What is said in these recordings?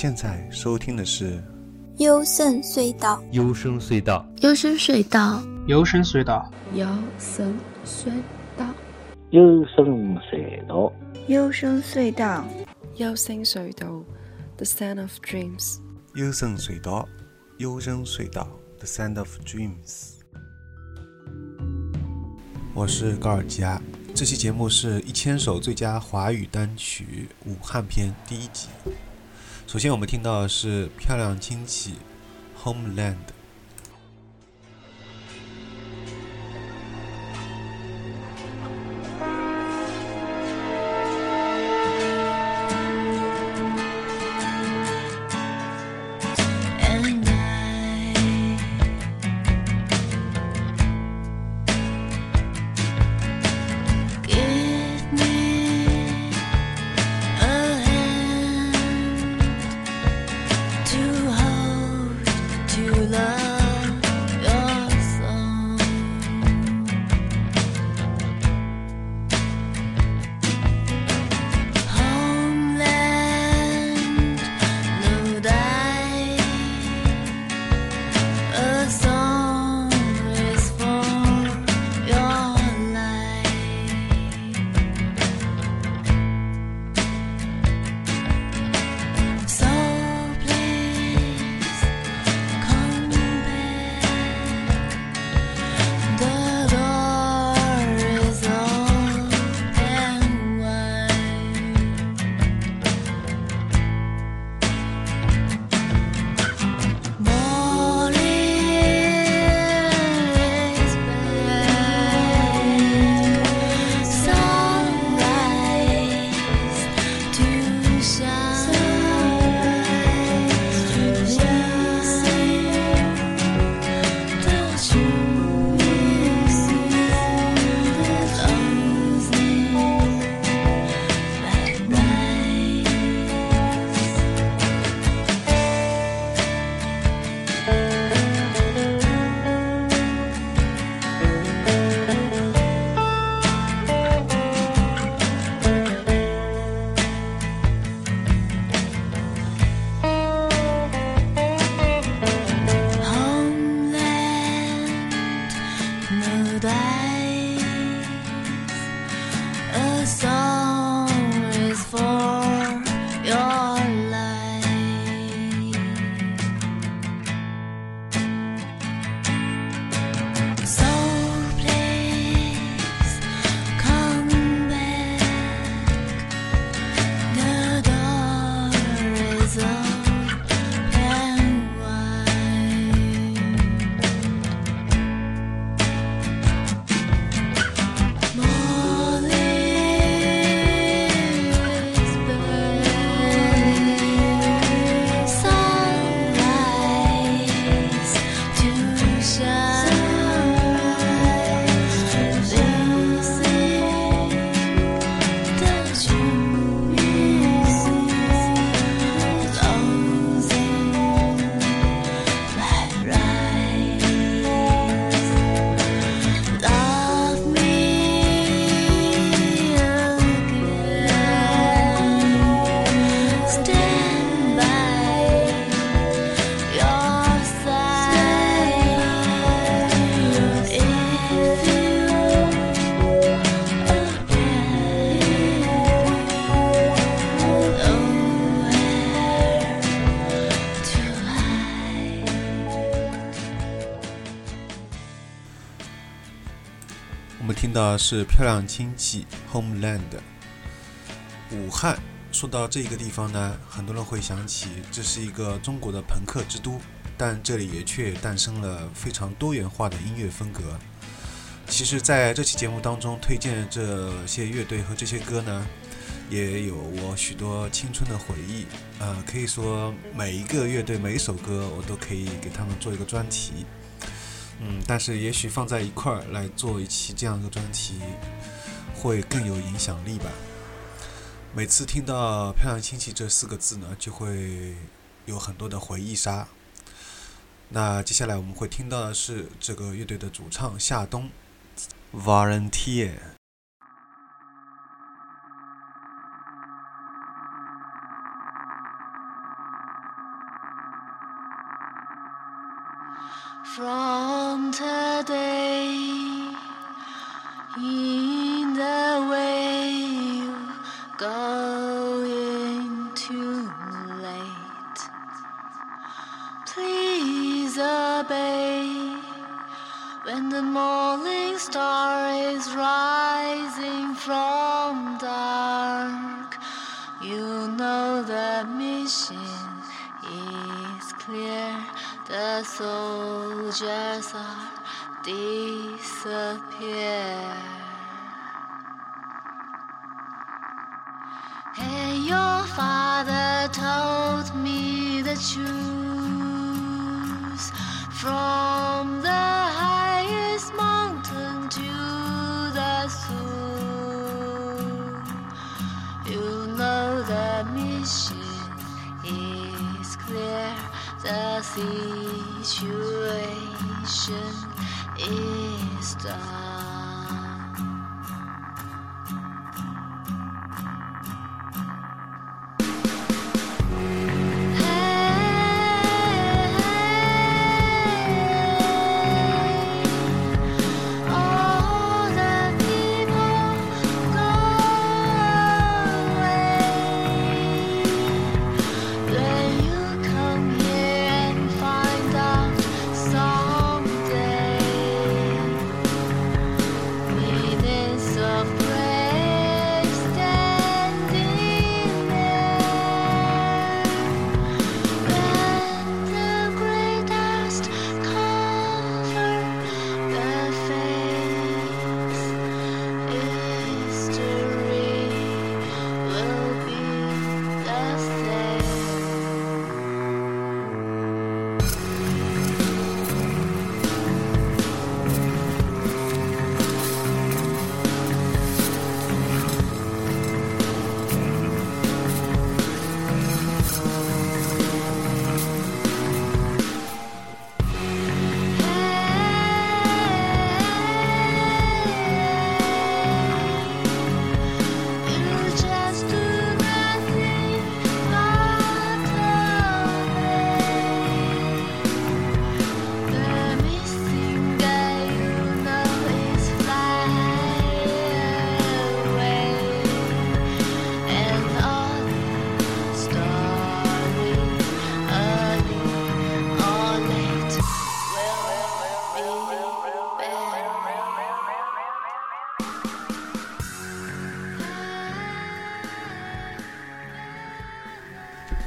现在收听的是幽深隧道，幽深隧道，幽深隧道，幽深隧道，幽深隧道，幽深隧道，幽深隧道，幽深隧道，The Sound of Dreams。幽深隧道，幽深隧道，The Sound of Dreams。我是高尔基亚，这期节目是一千首最佳华语单曲武汉篇第一集。首先，我们听到的是《漂亮亲戚》（Homeland）。的是漂亮亲戚 Homeland，武汉。说到这个地方呢，很多人会想起这是一个中国的朋克之都，但这里也却诞生了非常多元化的音乐风格。其实，在这期节目当中推荐这些乐队和这些歌呢，也有我许多青春的回忆。呃，可以说每一个乐队每一首歌，我都可以给他们做一个专题。但是也许放在一块儿来做一期这样的专题会更有影响力吧。每次听到漂亮亲戚这四个字呢就会有很多的回忆杀。那接下来我们会听到的是这个乐队的主唱夏冬。Volunteer today in the way you going too late please obey when the morning star is rising from dark you know the mission the soldiers are disappear. Hey, your father told me the truth from the highest mountain to the soul. You know the mission is clear the situation is done.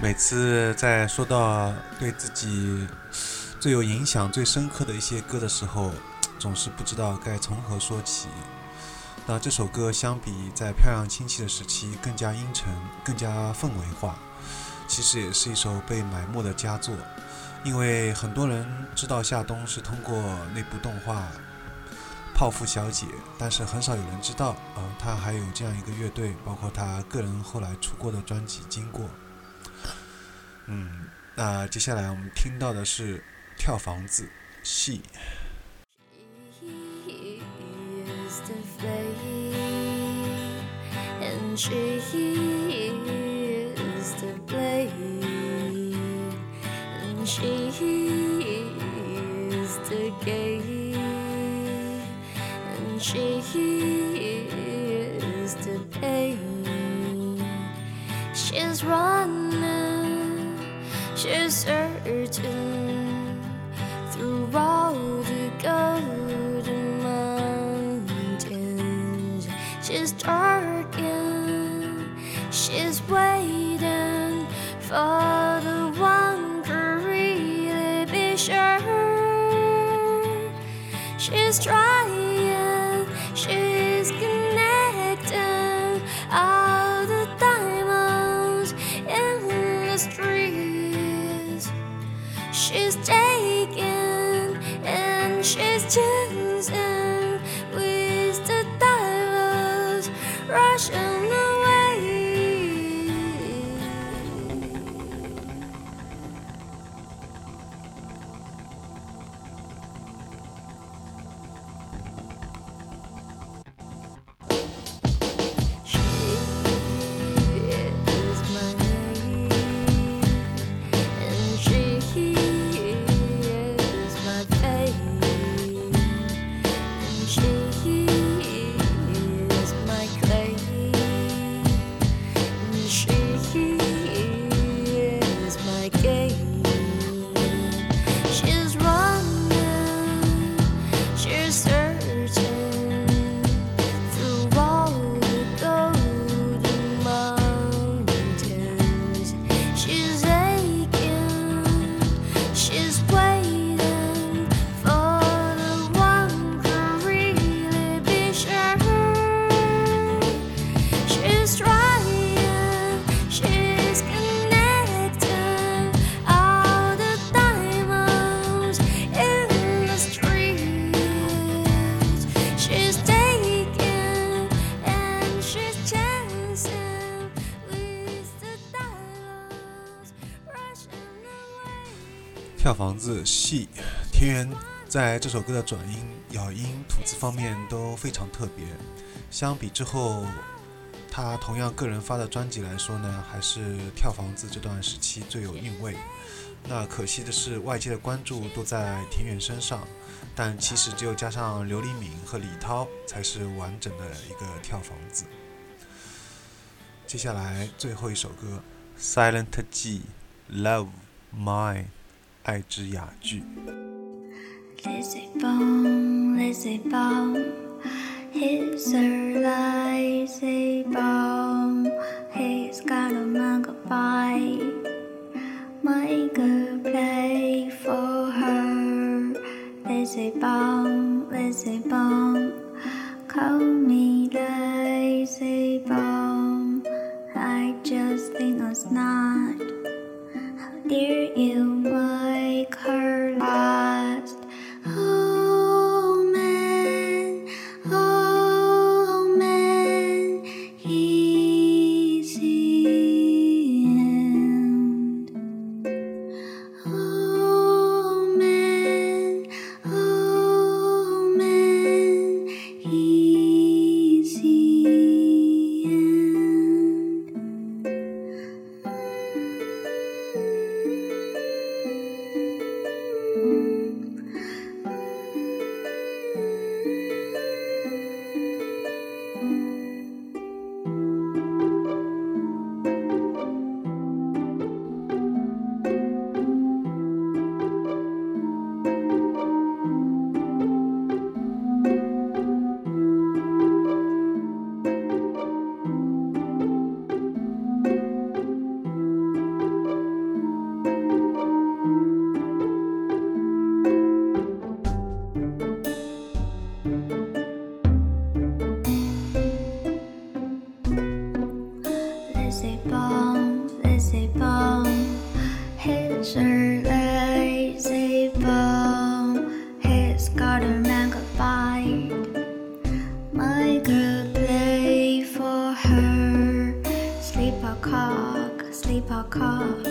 每次在说到对自己最有影响、最深刻的一些歌的时候，总是不知道该从何说起。那这首歌相比在漂亮亲戚的时期更加阴沉、更加氛围化，其实也是一首被埋没的佳作。因为很多人知道夏冬是通过那部动画《泡芙小姐》，但是很少有人知道，呃，他还有这样一个乐队，包括他个人后来出过的专辑《经过》。嗯，那接下来我们听到的是《跳房子》戏。He is the flame, she is the blade, she is the gate, she is the pain. She's running, she's searching through all the golden mountains. She's darkened, she's waiting for the one to really be sure. She's trying, 子戏，田园在这首歌的转音、咬音、吐字方面都非常特别。相比之后，他同样个人发的专辑来说呢，还是跳房子这段时期最有韵味。那可惜的是，外界的关注都在田园身上，但其实只有加上刘黎敏和李涛，才是完整的一个跳房子。接下来最后一首歌《Silent G Love Mine》，爱之雅句。 Lizzie Bone, Lizzie Bone, he's a lazy bone. He's got a manga bite. Make a play for her. Lizzie Bone, Lizzie Bone, call me lazy bone. I just think it's not. How dare you make Cock.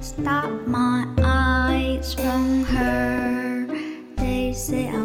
Stop my eyes from her. They say I'll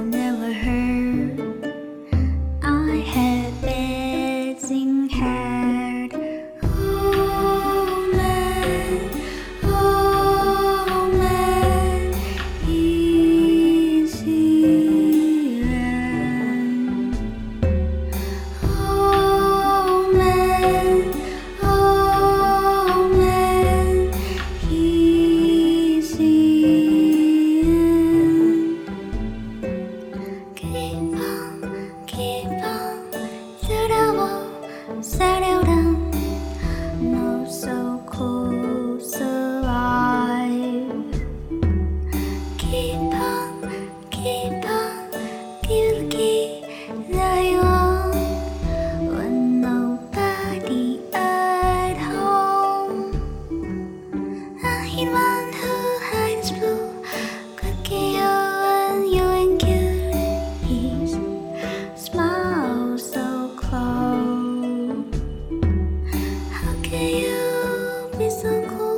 残酷。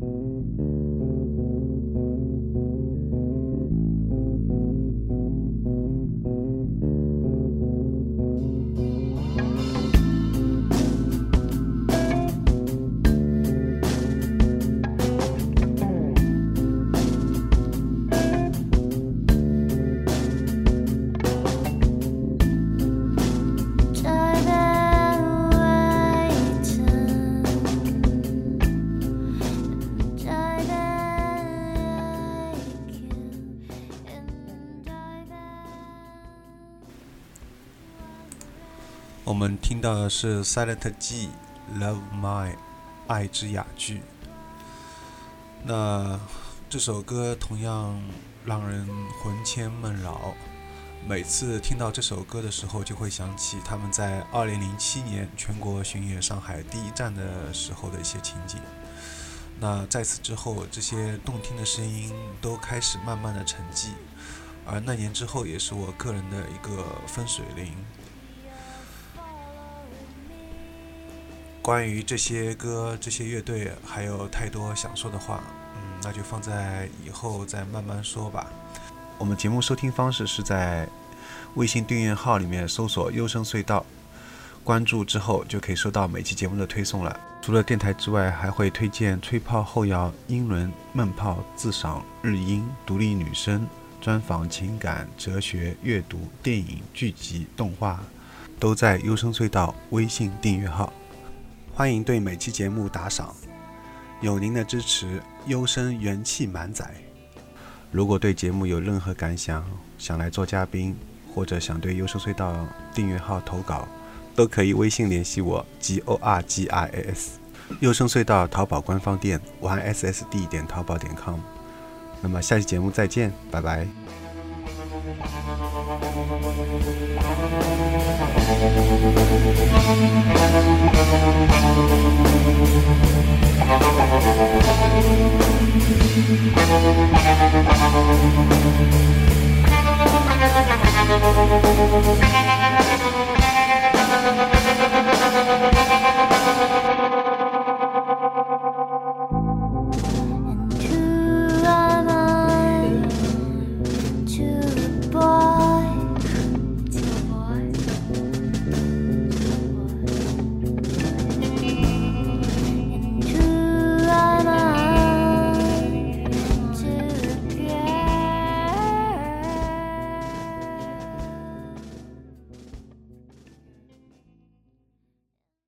我们听到的是 Silent G Love My 爱之雅句。那这首歌同样让人魂牵梦绕，每次听到这首歌的时候，就会想起他们在2007年全国巡演上海第一站的时候的一些情景。那在此之后，这些动听的声音都开始慢慢的沉寂，而那年之后，也是我个人的一个分水岭。关于这些歌、这些乐队，还有太多想说的话，嗯，那就放在以后再慢慢说吧。我们节目收听方式是在微信订阅号里面搜索“优声隧道”，关注之后就可以收到每期节目的推送了。除了电台之外，还会推荐吹泡后摇、英伦闷泡、自赏日音、独立女声、专访情感、哲学、阅读、电影、剧集、动画，都在优声隧道微信订阅号。欢迎对每期节目打赏，有您的支持，优声元气满载。如果对节目有任何感想，想来做嘉宾，或者想对优声隧道订阅号投稿，都可以微信联系我 g o r g i s，。优声隧道淘宝官方店，y s s d 点淘宝点 com。那么下期节目再见，拜拜。Thank